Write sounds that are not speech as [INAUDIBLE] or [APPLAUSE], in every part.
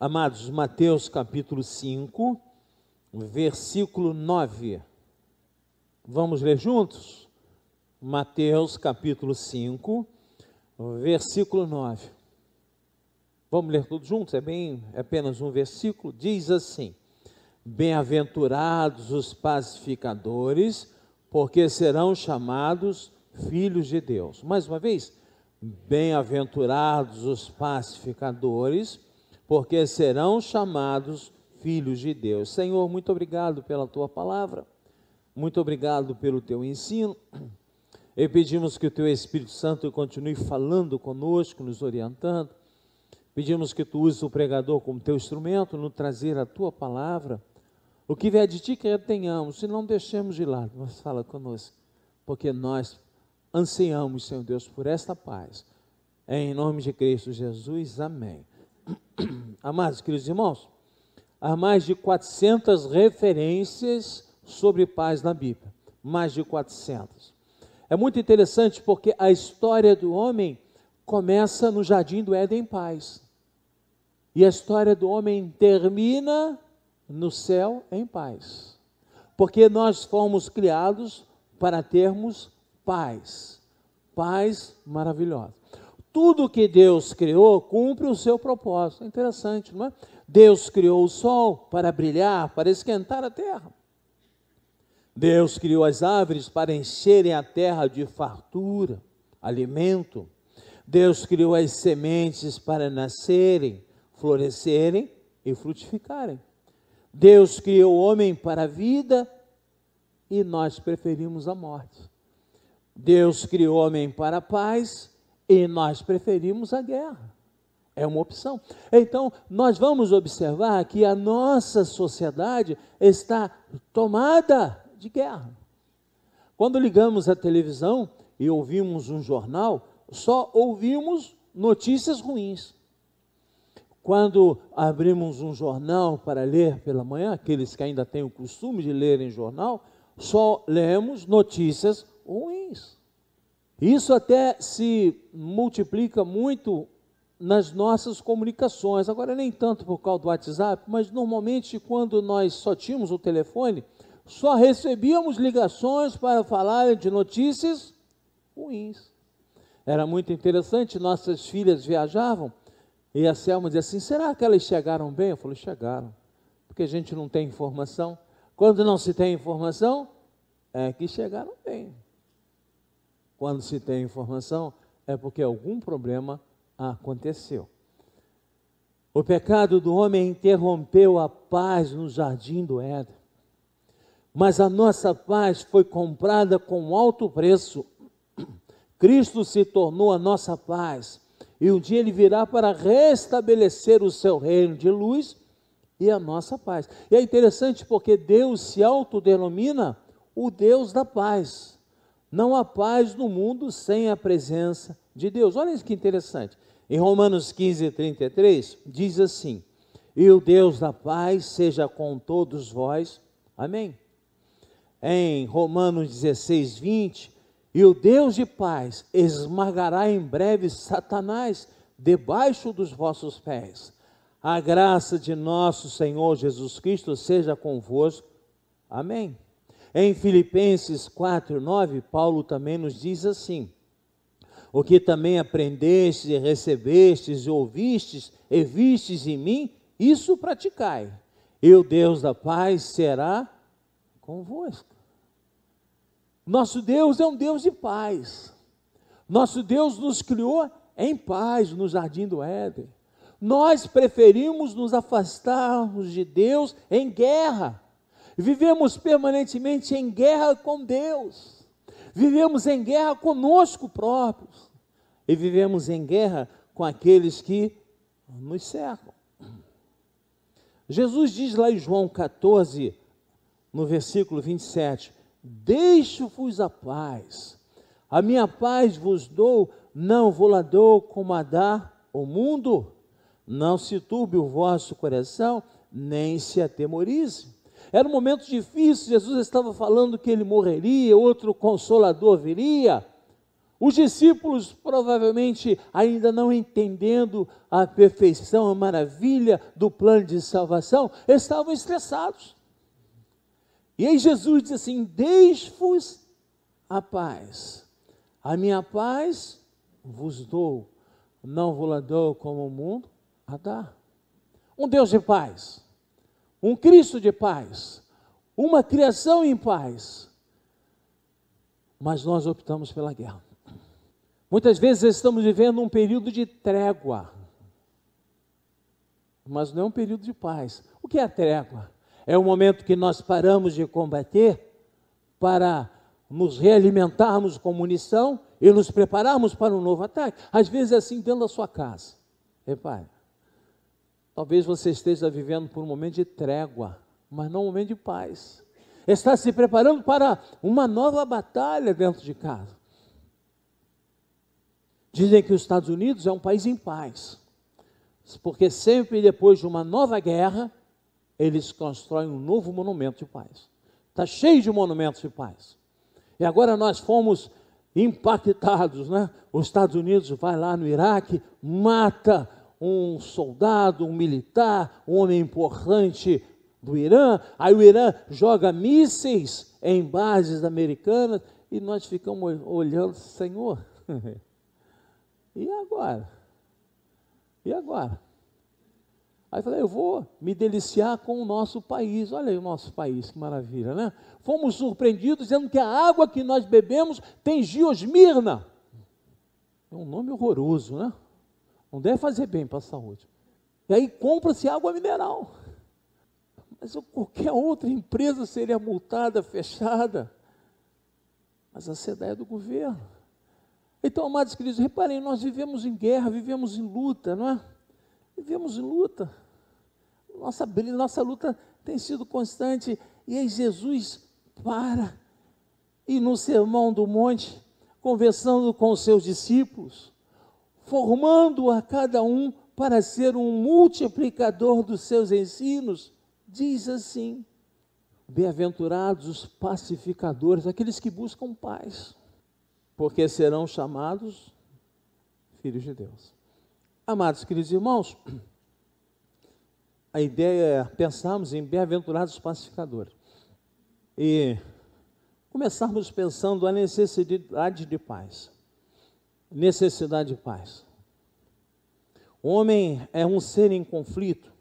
Amados, Mateus capítulo 5, versículo 9. Vamos ler juntos? Mateus capítulo 5, versículo 9. Vamos ler todos juntos? É bem, é apenas um versículo. Diz assim: Bem-aventurados os pacificadores, porque serão chamados filhos de Deus. Mais uma vez, bem-aventurados os pacificadores, porque serão chamados filhos de Deus. Senhor, muito obrigado pela tua palavra, muito obrigado pelo teu ensino. E pedimos que o teu Espírito Santo continue falando conosco, nos orientando. Pedimos que tu uses o pregador como teu instrumento no trazer a tua palavra. O que vier de ti que retenhamos, se não deixemos de lado, mas fala conosco, porque nós ansiamos, Senhor Deus, por esta paz. Em nome de Cristo Jesus, amém. Amados queridos irmãos, há mais de 400 referências sobre paz na Bíblia. Mais de 400. É muito interessante porque a história do homem começa no jardim do Éden em paz. E a história do homem termina no céu em paz. Porque nós fomos criados para termos paz. Paz maravilhosa tudo que Deus criou cumpre o seu propósito. É interessante, não é? Deus criou o sol para brilhar, para esquentar a terra. Deus criou as árvores para encherem a terra de fartura, alimento. Deus criou as sementes para nascerem, florescerem e frutificarem. Deus criou o homem para a vida e nós preferimos a morte. Deus criou o homem para a paz e nós preferimos a guerra. É uma opção. Então, nós vamos observar que a nossa sociedade está tomada de guerra. Quando ligamos a televisão e ouvimos um jornal, só ouvimos notícias ruins. Quando abrimos um jornal para ler pela manhã, aqueles que ainda têm o costume de ler em jornal, só lemos notícias ruins. Isso até se multiplica muito nas nossas comunicações. Agora, nem tanto por causa do WhatsApp, mas normalmente quando nós só tínhamos o telefone, só recebíamos ligações para falar de notícias ruins. Era muito interessante, nossas filhas viajavam e a Selma dizia assim: será que elas chegaram bem? Eu falei: chegaram, porque a gente não tem informação. Quando não se tem informação, é que chegaram bem quando se tem informação, é porque algum problema aconteceu. O pecado do homem interrompeu a paz no jardim do Éden. Mas a nossa paz foi comprada com alto preço. Cristo se tornou a nossa paz. E um dia ele virá para restabelecer o seu reino de luz e a nossa paz. E é interessante porque Deus se autodenomina o Deus da paz. Não há paz no mundo sem a presença de Deus. Olha isso que interessante. Em Romanos 15, 33, diz assim: E o Deus da paz seja com todos vós. Amém. Em Romanos 16, 20, e o Deus de paz esmagará em breve Satanás debaixo dos vossos pés. A graça de nosso Senhor Jesus Cristo seja convosco. Amém. Em Filipenses 4, 9, Paulo também nos diz assim: O que também aprendestes e recebestes e ouvistes e vistes em mim, isso praticai, e o Deus da paz será convosco. Nosso Deus é um Deus de paz. Nosso Deus nos criou em paz no jardim do Éden. Nós preferimos nos afastarmos de Deus em guerra Vivemos permanentemente em guerra com Deus. Vivemos em guerra conosco próprios. E vivemos em guerra com aqueles que nos cercam. Jesus diz lá em João 14, no versículo 27, Deixo-vos a paz, a minha paz vos dou, não vou lá dou como a dar o mundo. Não se turbe o vosso coração, nem se atemorize. Era um momento difícil, Jesus estava falando que ele morreria, outro consolador viria, Os discípulos, provavelmente ainda não entendendo a perfeição, a maravilha do plano de salvação, estavam estressados. E aí Jesus diz assim: Deixe-vos a paz. A minha paz vos dou, não vos dou como o mundo a dar. Um Deus de paz, um Cristo de paz, uma criação em paz. Mas nós optamos pela guerra. Muitas vezes estamos vivendo um período de trégua, mas não é um período de paz. O que é a trégua? É o momento que nós paramos de combater para nos realimentarmos com munição e nos prepararmos para um novo ataque. Às vezes é assim dentro da sua casa. Repare, talvez você esteja vivendo por um momento de trégua, mas não um momento de paz. Está se preparando para uma nova batalha dentro de casa. Dizem que os Estados Unidos é um país em paz, porque sempre depois de uma nova guerra, eles constroem um novo monumento de paz. Está cheio de monumentos de paz. E agora nós fomos impactados, né? Os Estados Unidos vai lá no Iraque, mata um soldado, um militar, um homem importante do Irã, aí o Irã joga mísseis em bases americanas e nós ficamos olhando, Senhor, [LAUGHS] e agora? E agora? Aí falei, eu vou me deliciar com o nosso país. Olha aí o nosso país, que maravilha, né? Fomos surpreendidos dizendo que a água que nós bebemos tem geosmirna. É um nome horroroso, né? Não deve fazer bem para a saúde. E aí compra-se água mineral. Mas qualquer outra empresa seria multada, fechada. Mas a sede é do governo. Então, amados queridos, reparem, nós vivemos em guerra, vivemos em luta, não é? Vivemos em luta. Nossa, nossa luta tem sido constante. E aí Jesus para e no sermão do monte, conversando com os seus discípulos, formando a cada um para ser um multiplicador dos seus ensinos, diz assim: Bem-aventurados os pacificadores, aqueles que buscam paz, porque serão chamados filhos de Deus. Amados queridos irmãos, a ideia é pensarmos em bem-aventurados pacificadores e começarmos pensando a necessidade de paz. Necessidade de paz. O homem é um ser em conflito.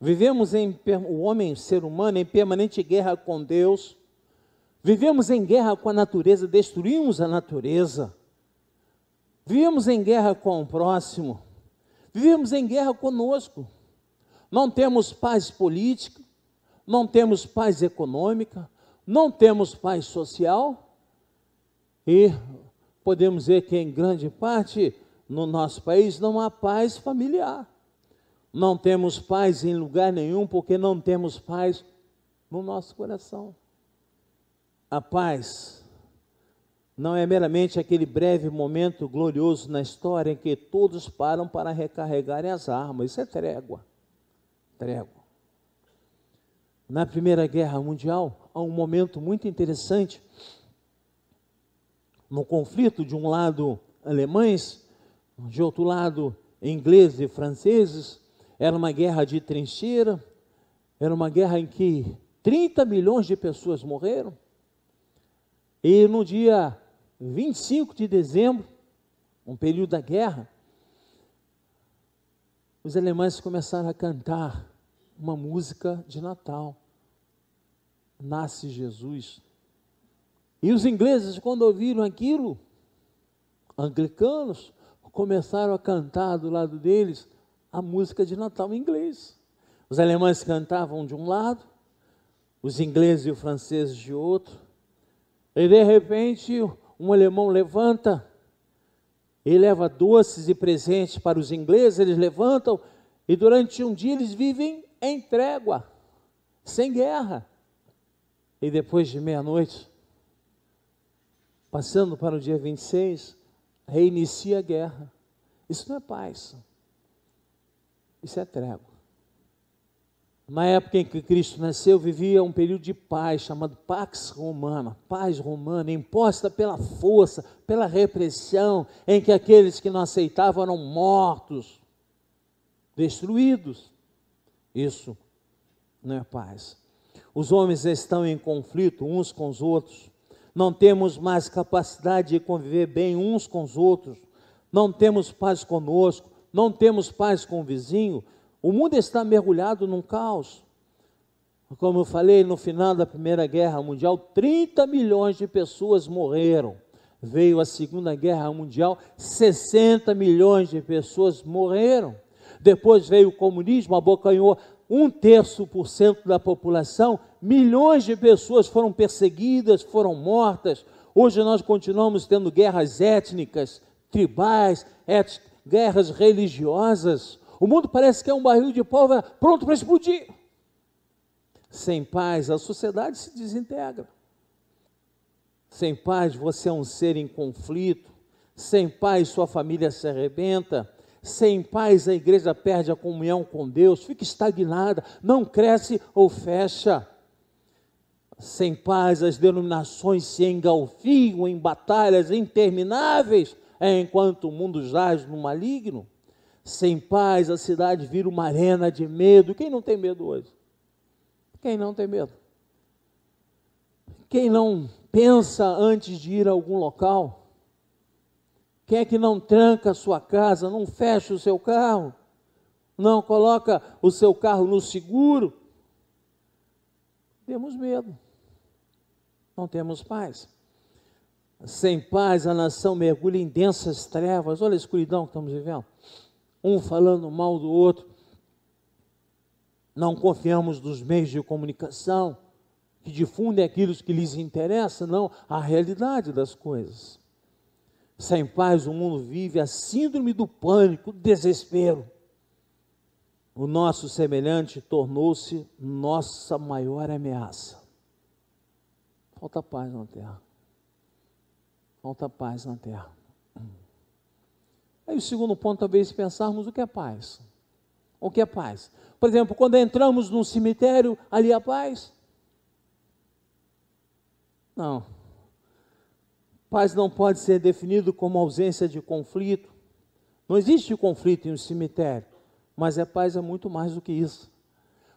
Vivemos em o homem, ser humano, em permanente guerra com Deus. Vivemos em guerra com a natureza, destruímos a natureza. Vivemos em guerra com o próximo. Vivemos em guerra conosco. Não temos paz política, não temos paz econômica, não temos paz social e podemos dizer que em grande parte no nosso país não há paz familiar. Não temos paz em lugar nenhum porque não temos paz no nosso coração. A paz não é meramente aquele breve momento glorioso na história em que todos param para recarregarem as armas. Isso é trégua. Trégua. Na Primeira Guerra Mundial, há um momento muito interessante. No conflito, de um lado alemães, de outro lado ingleses e franceses, era uma guerra de trincheira, era uma guerra em que 30 milhões de pessoas morreram. E no dia 25 de dezembro, um período da guerra, os alemães começaram a cantar uma música de Natal. Nasce Jesus. E os ingleses, quando ouviram aquilo, anglicanos, começaram a cantar do lado deles a música de Natal em inglês. Os alemães cantavam de um lado, os ingleses e os franceses de outro. E de repente, um alemão levanta e leva doces e presentes para os ingleses, eles levantam e durante um dia eles vivem em trégua, sem guerra. E depois de meia-noite, passando para o dia 26, reinicia a guerra. Isso não é paz. Isso é trégua. Na época em que Cristo nasceu, vivia um período de paz chamado Pax Romana, paz romana, imposta pela força, pela repressão, em que aqueles que não aceitavam eram mortos, destruídos. Isso não é paz. Os homens estão em conflito uns com os outros, não temos mais capacidade de conviver bem uns com os outros, não temos paz conosco, não temos paz com o vizinho, o mundo está mergulhado num caos. Como eu falei, no final da Primeira Guerra Mundial, 30 milhões de pessoas morreram. Veio a Segunda Guerra Mundial, 60 milhões de pessoas morreram. Depois veio o comunismo, abocanhou um terço por cento da população, milhões de pessoas foram perseguidas, foram mortas. Hoje nós continuamos tendo guerras étnicas, tribais, et, guerras religiosas. O mundo parece que é um barril de pólvora pronto para explodir. Sem paz, a sociedade se desintegra. Sem paz, você é um ser em conflito. Sem paz, sua família se arrebenta. Sem paz, a igreja perde a comunhão com Deus, fica estagnada, não cresce ou fecha. Sem paz, as denominações se engalfiam em batalhas intermináveis, enquanto o mundo jaz no maligno. Sem paz, a cidade vira uma arena de medo. Quem não tem medo hoje? Quem não tem medo? Quem não pensa antes de ir a algum local? Quem é que não tranca a sua casa, não fecha o seu carro, não coloca o seu carro no seguro? Temos medo, não temos paz. Sem paz, a nação mergulha em densas trevas. Olha a escuridão que estamos vivendo um falando mal do outro. Não confiamos nos meios de comunicação que difundem aquilo que lhes interessa, não a realidade das coisas. Sem paz, o mundo vive a síndrome do pânico, do desespero. O nosso semelhante tornou-se nossa maior ameaça. Falta paz na terra. Falta paz na terra. Aí o segundo ponto, talvez pensarmos o que é paz. O que é paz? Por exemplo, quando entramos num cemitério, ali há paz? Não. Paz não pode ser definido como ausência de conflito. Não existe conflito em um cemitério, mas a paz é muito mais do que isso.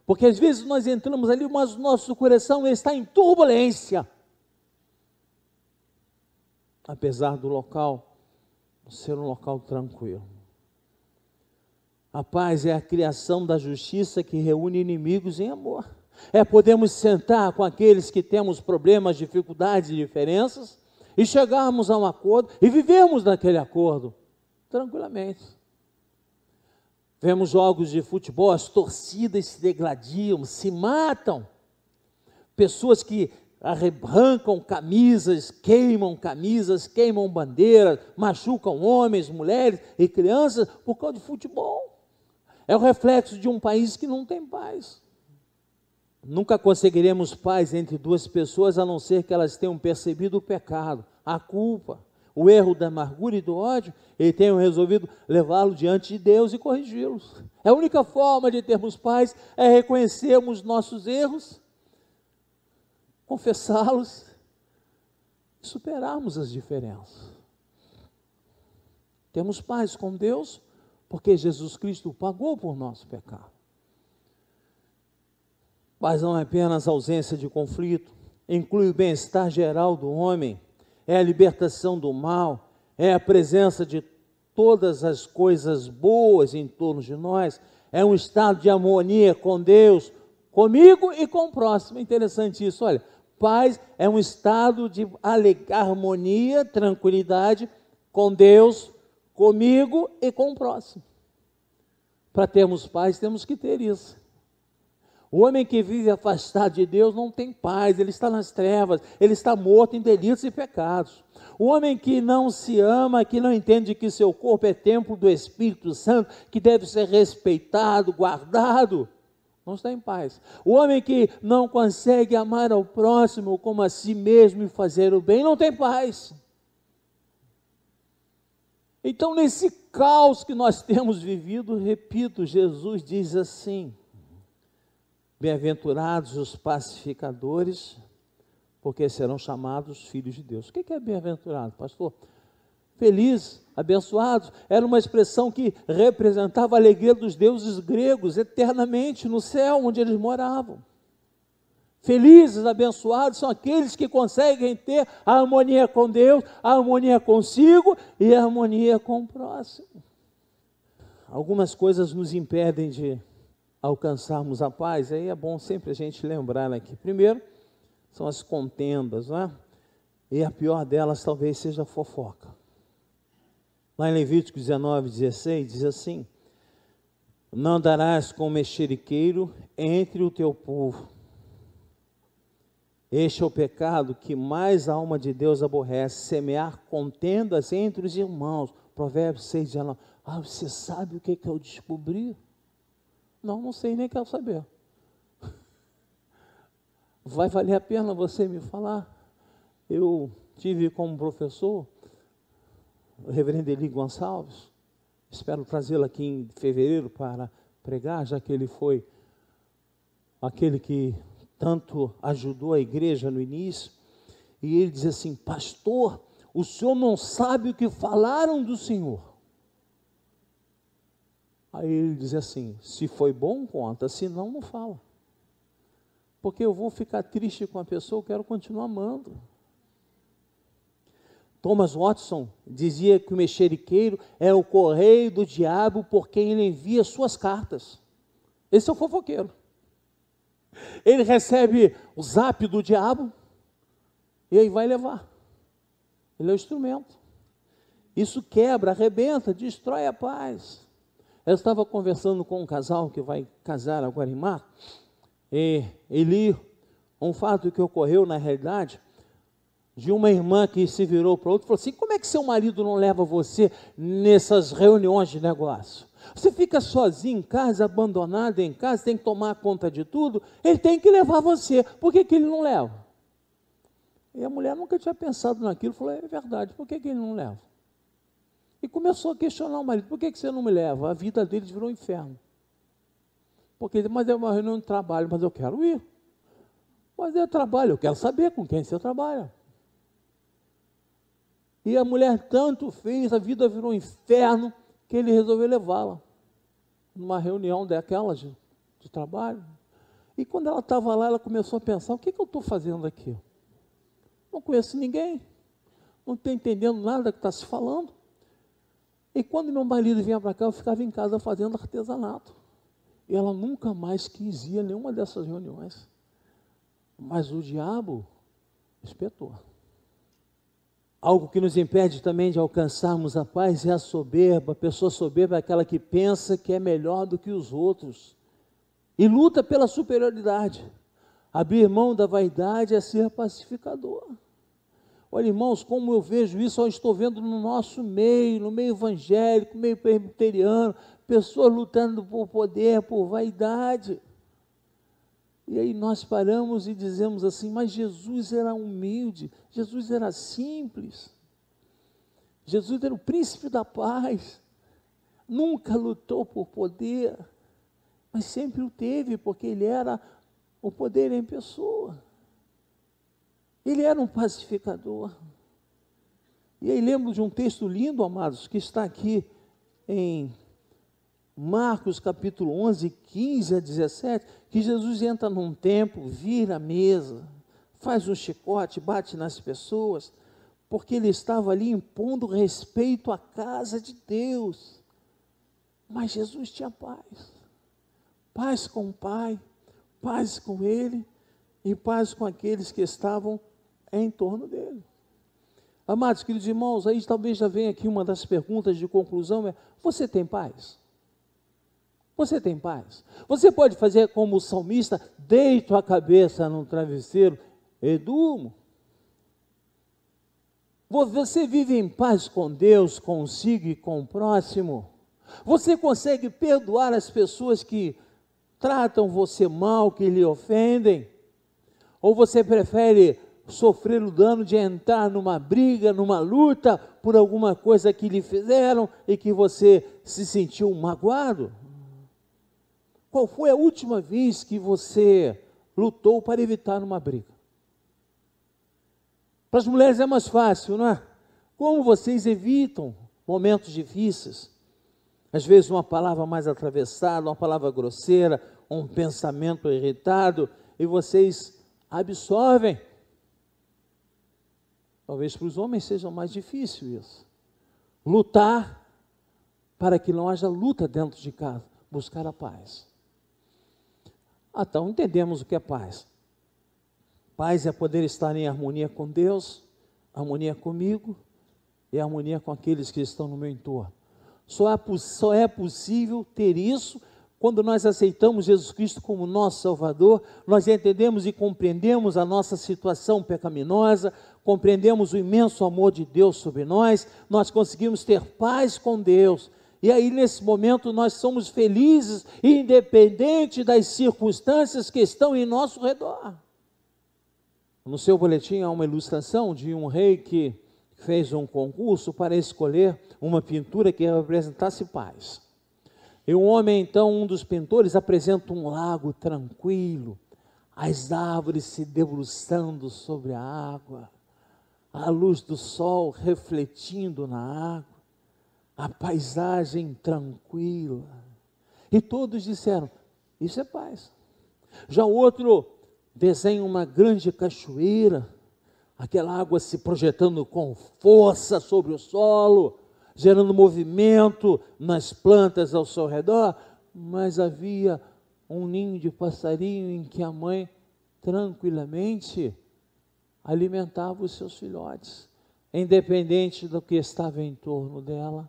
Porque às vezes nós entramos ali, mas o nosso coração está em turbulência. Apesar do local ser um local tranquilo. A paz é a criação da justiça que reúne inimigos em amor. É podermos sentar com aqueles que temos problemas, dificuldades e diferenças e chegarmos a um acordo e vivermos naquele acordo tranquilamente. Vemos jogos de futebol, as torcidas se degladiam, se matam. Pessoas que arrancam camisas, queimam camisas, queimam bandeiras, machucam homens, mulheres e crianças por causa de futebol. É o reflexo de um país que não tem paz. Nunca conseguiremos paz entre duas pessoas a não ser que elas tenham percebido o pecado, a culpa, o erro da amargura e do ódio e tenham resolvido levá-lo diante de Deus e corrigi-los. A única forma de termos paz é reconhecermos nossos erros confessá-los e superarmos as diferenças. Temos paz com Deus porque Jesus Cristo pagou por nosso pecado. Paz não é apenas ausência de conflito, inclui o bem-estar geral do homem, é a libertação do mal, é a presença de todas as coisas boas em torno de nós, é um estado de harmonia com Deus, comigo e com o próximo. Interessante isso, olha. Paz é um estado de harmonia, tranquilidade com Deus, comigo e com o próximo. Para termos paz, temos que ter isso. O homem que vive afastado de Deus não tem paz, ele está nas trevas, ele está morto em delitos e pecados. O homem que não se ama, que não entende que seu corpo é templo do Espírito Santo, que deve ser respeitado, guardado, não está em paz. O homem que não consegue amar ao próximo como a si mesmo e fazer o bem, não tem paz. Então, nesse caos que nós temos vivido, repito, Jesus diz assim: Bem-aventurados os pacificadores, porque serão chamados filhos de Deus. O que é bem-aventurado, pastor? Feliz, abençoados, era uma expressão que representava a alegria dos deuses gregos eternamente no céu onde eles moravam. Felizes, abençoados são aqueles que conseguem ter a harmonia com Deus, a harmonia consigo e a harmonia com o próximo. Algumas coisas nos impedem de alcançarmos a paz, aí é bom sempre a gente lembrar aqui. Primeiro, são as contendas, não é? E a pior delas talvez seja a fofoca. Lá em Levítico 19, 16, diz assim: Não andarás com mexeriqueiro entre o teu povo. Este é o pecado que mais a alma de Deus aborrece, semear contendas entre os irmãos. Provérbios 6, 19. Ah, você sabe o que, que eu descobri? Não, não sei, nem quero saber. [LAUGHS] Vai valer a pena você me falar? Eu tive como professor o reverendo Eli Gonçalves. Espero trazê-lo aqui em fevereiro para pregar, já que ele foi aquele que tanto ajudou a igreja no início. E ele diz assim: Pastor, o senhor não sabe o que falaram do senhor. Aí ele diz assim: Se foi bom, conta, se não, não fala porque eu vou ficar triste com a pessoa, eu quero continuar amando. Thomas Watson dizia que o mexeriqueiro é o correio do diabo por quem ele envia suas cartas. Esse é o fofoqueiro. Ele recebe o zap do diabo e aí vai levar. Ele é o instrumento. Isso quebra, arrebenta, destrói a paz. Eu estava conversando com um casal que vai casar agora em março e, e li um fato que ocorreu na realidade de uma irmã que se virou para outra e falou assim: como é que seu marido não leva você nessas reuniões de negócio? Você fica sozinho em casa, abandonado em casa, tem que tomar conta de tudo, ele tem que levar você. Por que, que ele não leva? E a mulher nunca tinha pensado naquilo, falou: é verdade, por que, que ele não leva? E começou a questionar o marido: por que, que você não me leva? A vida dele virou um inferno. Porque, mas é uma reunião de trabalho, mas eu quero ir. Mas é trabalho, eu quero saber com quem você trabalha. E a mulher tanto fez, a vida virou um inferno, que ele resolveu levá-la numa reunião daquelas de, de trabalho. E quando ela estava lá, ela começou a pensar: o que, que eu estou fazendo aqui? Não conheço ninguém, não estou entendendo nada que está se falando. E quando meu marido vinha para cá, eu ficava em casa fazendo artesanato. E ela nunca mais quis ir a nenhuma dessas reuniões. Mas o diabo espetou. Algo que nos impede também de alcançarmos a paz é a soberba. A pessoa soberba é aquela que pensa que é melhor do que os outros e luta pela superioridade. Abrir mão da vaidade é ser pacificador. Olha, irmãos, como eu vejo isso, eu estou vendo no nosso meio, no meio evangélico, meio presbiteriano, pessoas lutando por poder, por vaidade. E aí nós paramos e dizemos assim: mas Jesus era humilde, Jesus era simples, Jesus era o príncipe da paz, nunca lutou por poder, mas sempre o teve, porque ele era o poder em pessoa. Ele era um pacificador. E aí lembro de um texto lindo, amados, que está aqui em Marcos capítulo 11, 15 a 17, que Jesus entra num templo, vira a mesa, faz um chicote, bate nas pessoas, porque ele estava ali impondo respeito à casa de Deus. Mas Jesus tinha paz. Paz com o Pai, paz com ele e paz com aqueles que estavam em torno dele. Amados, queridos irmãos, aí talvez já venha aqui uma das perguntas de conclusão: é: você tem paz? Você tem paz? Você pode fazer como o salmista, deito a cabeça no travesseiro e durmo. Você vive em paz com Deus, consigo e com o próximo. Você consegue perdoar as pessoas que tratam você mal, que lhe ofendem? Ou você prefere sofrer o dano de entrar numa briga, numa luta por alguma coisa que lhe fizeram e que você se sentiu magoado? Qual foi a última vez que você lutou para evitar uma briga? Para as mulheres é mais fácil, não é? Como vocês evitam momentos difíceis? Às vezes, uma palavra mais atravessada, uma palavra grosseira, um pensamento irritado, e vocês absorvem. Talvez para os homens seja mais difícil isso. Lutar para que não haja luta dentro de casa, buscar a paz. Então entendemos o que é paz. Paz é poder estar em harmonia com Deus, harmonia comigo e harmonia com aqueles que estão no meu entorno. Só é, só é possível ter isso quando nós aceitamos Jesus Cristo como nosso Salvador, nós entendemos e compreendemos a nossa situação pecaminosa, compreendemos o imenso amor de Deus sobre nós, nós conseguimos ter paz com Deus. E aí, nesse momento, nós somos felizes, independente das circunstâncias que estão em nosso redor. No seu boletim há uma ilustração de um rei que fez um concurso para escolher uma pintura que representasse paz. E um homem, então, um dos pintores, apresenta um lago tranquilo, as árvores se debruçando sobre a água, a luz do sol refletindo na água, a paisagem tranquila. E todos disseram: Isso é paz. Já o outro desenha uma grande cachoeira, aquela água se projetando com força sobre o solo, gerando movimento nas plantas ao seu redor, mas havia um ninho de passarinho em que a mãe tranquilamente alimentava os seus filhotes, independente do que estava em torno dela.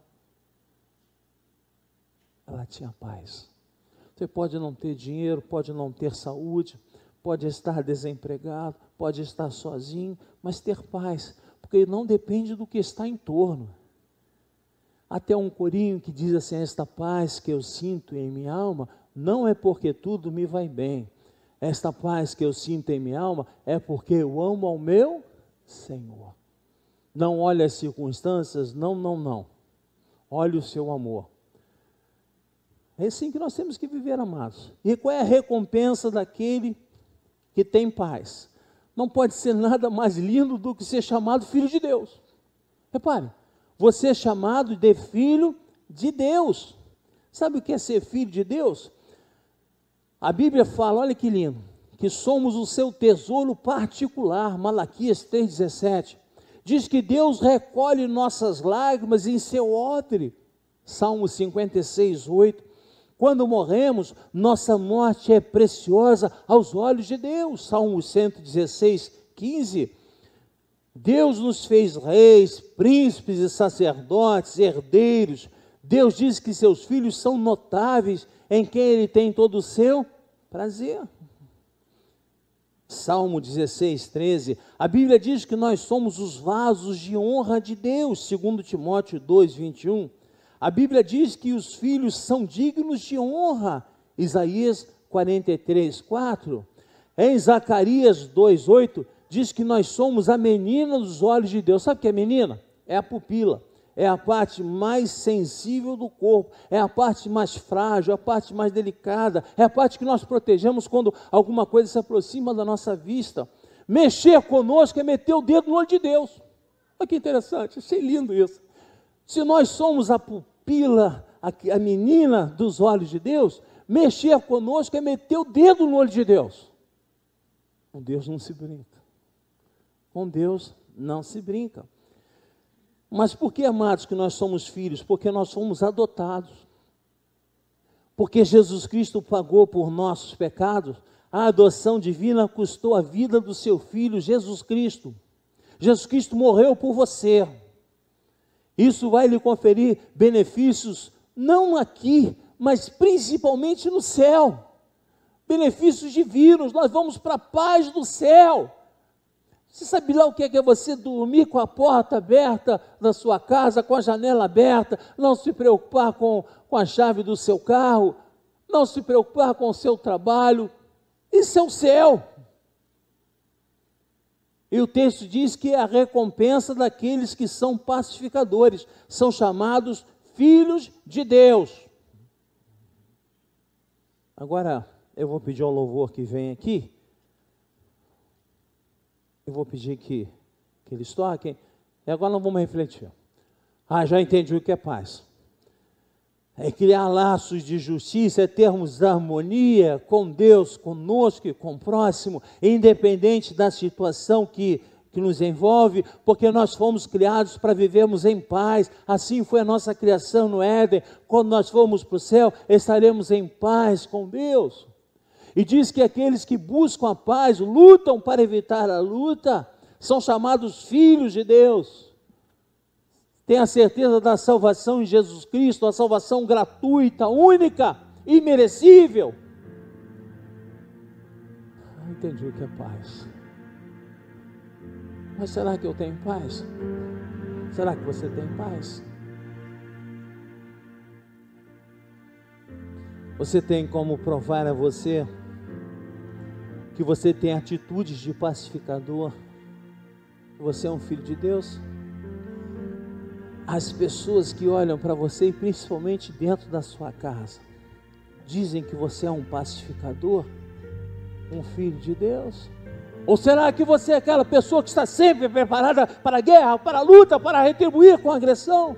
Ela tinha paz. Você pode não ter dinheiro, pode não ter saúde, pode estar desempregado, pode estar sozinho, mas ter paz, porque não depende do que está em torno. Até um corinho que diz assim: Esta paz que eu sinto em minha alma não é porque tudo me vai bem. Esta paz que eu sinto em minha alma é porque eu amo ao meu Senhor. Não olhe as circunstâncias, não, não, não. Olhe o seu amor. É assim que nós temos que viver, amados. E qual é a recompensa daquele que tem paz? Não pode ser nada mais lindo do que ser chamado filho de Deus. Repare, você é chamado de filho de Deus. Sabe o que é ser filho de Deus? A Bíblia fala, olha que lindo, que somos o seu tesouro particular, Malaquias 3,17. Diz que Deus recolhe nossas lágrimas em seu odre, Salmo 56, 8. Quando morremos, nossa morte é preciosa aos olhos de Deus, Salmo 116, 15. Deus nos fez reis, príncipes e sacerdotes, herdeiros. Deus diz que seus filhos são notáveis, em quem Ele tem todo o seu prazer. Salmo 16, 13. A Bíblia diz que nós somos os vasos de honra de Deus, segundo Timóteo 2, 21. A Bíblia diz que os filhos são dignos de honra, Isaías 43, 4. Em Zacarias 2, 8, diz que nós somos a menina dos olhos de Deus. Sabe o que é menina? É a pupila. É a parte mais sensível do corpo, é a parte mais frágil, é a parte mais delicada, é a parte que nós protegemos quando alguma coisa se aproxima da nossa vista. Mexer conosco é meter o dedo no olho de Deus. Olha que interessante, achei lindo isso. Se nós somos a pupila, a, a menina dos olhos de Deus, mexer conosco é meter o dedo no olho de Deus. Com Deus não se brinca. Com Deus não se brinca. Mas por que, amados, que nós somos filhos? Porque nós somos adotados. Porque Jesus Cristo pagou por nossos pecados. A adoção divina custou a vida do seu filho, Jesus Cristo. Jesus Cristo morreu por você. Isso vai lhe conferir benefícios, não aqui, mas principalmente no céu. Benefícios divinos, nós vamos para a paz do céu. Você sabe lá o que é, que é você dormir com a porta aberta na sua casa, com a janela aberta, não se preocupar com, com a chave do seu carro, não se preocupar com o seu trabalho. Isso é o céu. E o texto diz que é a recompensa daqueles que são pacificadores, são chamados filhos de Deus. Agora eu vou pedir ao louvor que vem aqui. Eu vou pedir que, que eles toquem. E agora nós vamos refletir. Ah, já entendi o que é paz. É criar laços de justiça, é termos harmonia com Deus, conosco e com o próximo, independente da situação que que nos envolve, porque nós fomos criados para vivermos em paz. Assim foi a nossa criação no Éden. Quando nós formos para o céu, estaremos em paz com Deus. E diz que aqueles que buscam a paz, lutam para evitar a luta, são chamados filhos de Deus. Tem a certeza da salvação em Jesus Cristo, a salvação gratuita, única, imerecível. Ah, entendi o que é paz. Mas será que eu tenho paz? Será que você tem paz? Você tem como provar a você que você tem atitudes de pacificador? Você é um filho de Deus? As pessoas que olham para você, principalmente dentro da sua casa, dizem que você é um pacificador, um filho de Deus? Ou será que você é aquela pessoa que está sempre preparada para a guerra, para a luta, para retribuir com agressão?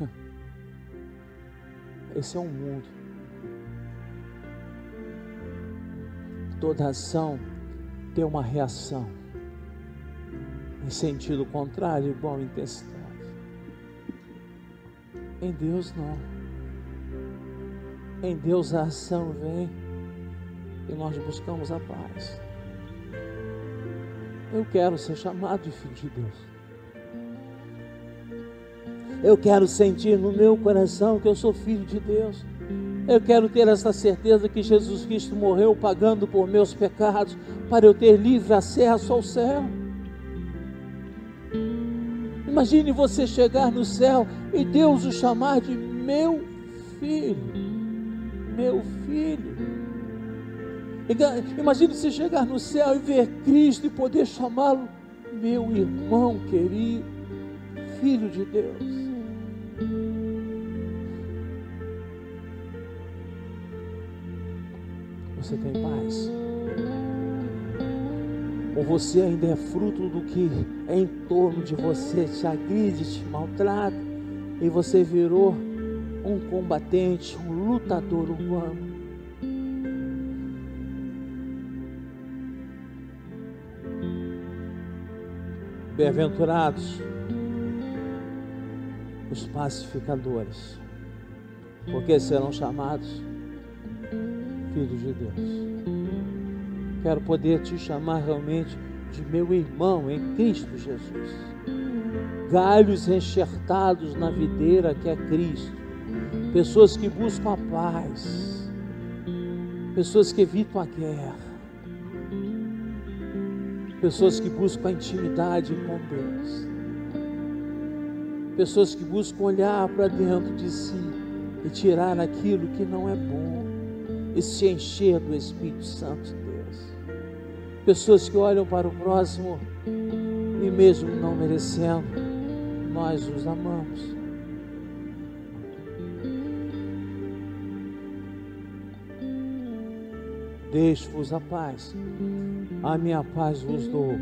[LAUGHS] Esse é um mundo. Toda ação tem uma reação em sentido contrário, igual intensidade. Em Deus não. Em Deus a ação vem e nós buscamos a paz. Eu quero ser chamado de filho de Deus. Eu quero sentir no meu coração que eu sou filho de Deus. Eu quero ter essa certeza que Jesus Cristo morreu pagando por meus pecados para eu ter livre acesso ao céu. Imagine você chegar no céu e Deus o chamar de meu filho. Meu filho. Imagine você chegar no céu e ver Cristo e poder chamá-lo meu irmão querido, filho de Deus. Você tem paz? Ou você ainda é fruto do que é em torno de você te agride, te maltrata, e você virou um combatente, um lutador humano? Bem-aventurados os pacificadores, porque serão chamados de Deus. Quero poder te chamar realmente de meu irmão em Cristo Jesus. Galhos enxertados na videira que é Cristo. Pessoas que buscam a paz. Pessoas que evitam a guerra Pessoas que buscam a intimidade com Deus. Pessoas que buscam olhar para dentro de si e tirar aquilo que não é bom e se encher do Espírito Santo de Deus. Pessoas que olham para o próximo e mesmo não merecendo, nós os amamos. Deixo-vos a paz. A minha paz vos dou.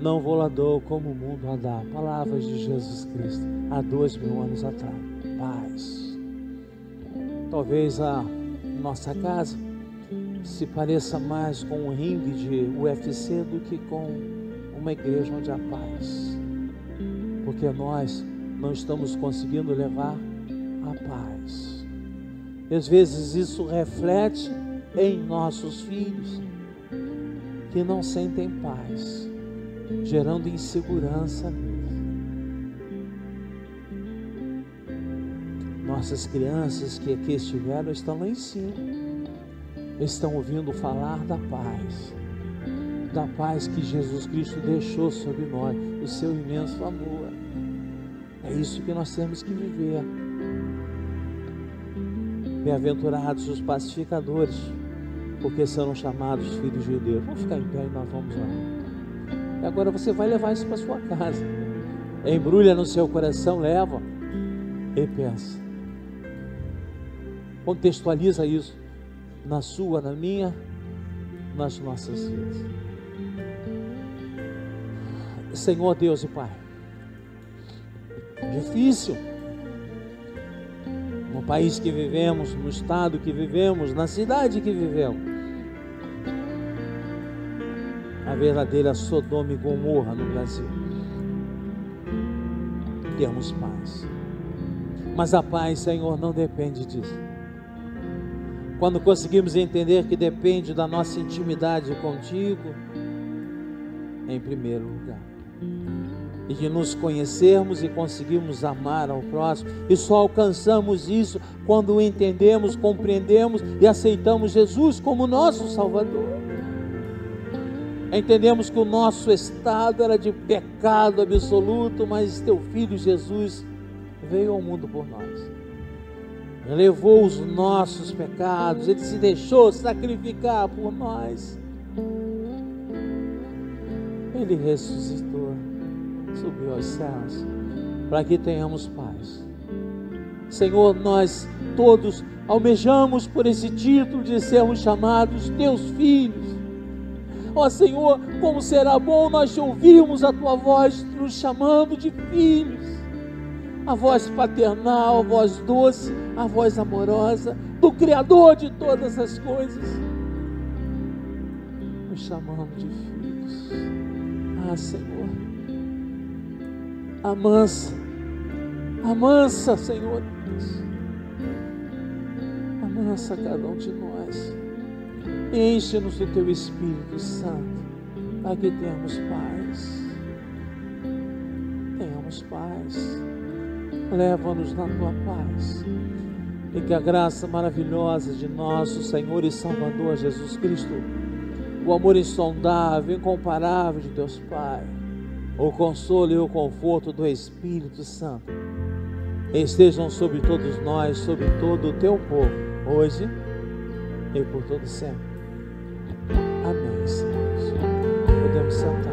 Não vou lá dou como o mundo a dá. Palavras de Jesus Cristo há dois mil anos atrás. Paz. Talvez a nossa casa se pareça mais com um ringue de UFC do que com uma igreja onde há paz. Porque nós não estamos conseguindo levar a paz. E às vezes isso reflete em nossos filhos que não sentem paz, gerando insegurança Nossas crianças que aqui estiveram estão lá em cima, estão ouvindo falar da paz, da paz que Jesus Cristo deixou sobre nós, o seu imenso amor. É isso que nós temos que viver. Bem-aventurados os pacificadores porque serão chamados filhos de Deus. Vamos ficar em pé e nós vamos lá. E agora você vai levar isso para sua casa. Embrulha no seu coração, leva e pensa. Contextualiza isso na sua, na minha, nas nossas vidas. Senhor Deus e Pai, difícil no país que vivemos, no estado que vivemos, na cidade que vivemos. A verdadeira Sodoma e Gomorra no Brasil. Temos paz. Mas a paz, Senhor, não depende disso. Quando conseguimos entender que depende da nossa intimidade contigo, em primeiro lugar e de nos conhecermos e conseguirmos amar ao próximo. E só alcançamos isso quando entendemos, compreendemos e aceitamos Jesus como nosso Salvador. Entendemos que o nosso estado era de pecado absoluto, mas teu filho Jesus veio ao mundo por nós. Levou os nossos pecados, ele se deixou sacrificar por nós. Ele ressuscitou subiu aos céus, para que tenhamos paz. Senhor, nós todos almejamos por esse título de sermos chamados teus filhos. Ó Senhor, como será bom nós ouvirmos a tua voz nos chamando de filhos. A voz paternal, a voz doce, a voz amorosa do Criador de todas as coisas. Nos chamando de filhos. Ah, Senhor. Amansa, amansa, Senhor Deus, amansa cada um de nós, enche-nos do Teu Espírito Santo, para que tenhamos paz, tenhamos paz, leva-nos na Tua paz, e que a graça maravilhosa de nosso Senhor e Salvador Jesus Cristo, o amor insondável, incomparável de Deus Pai, o consolo e o conforto do Espírito Santo estejam sobre todos nós, sobre todo o teu povo, hoje e por todo sempre. Amém, Senhor. Podemos sentar.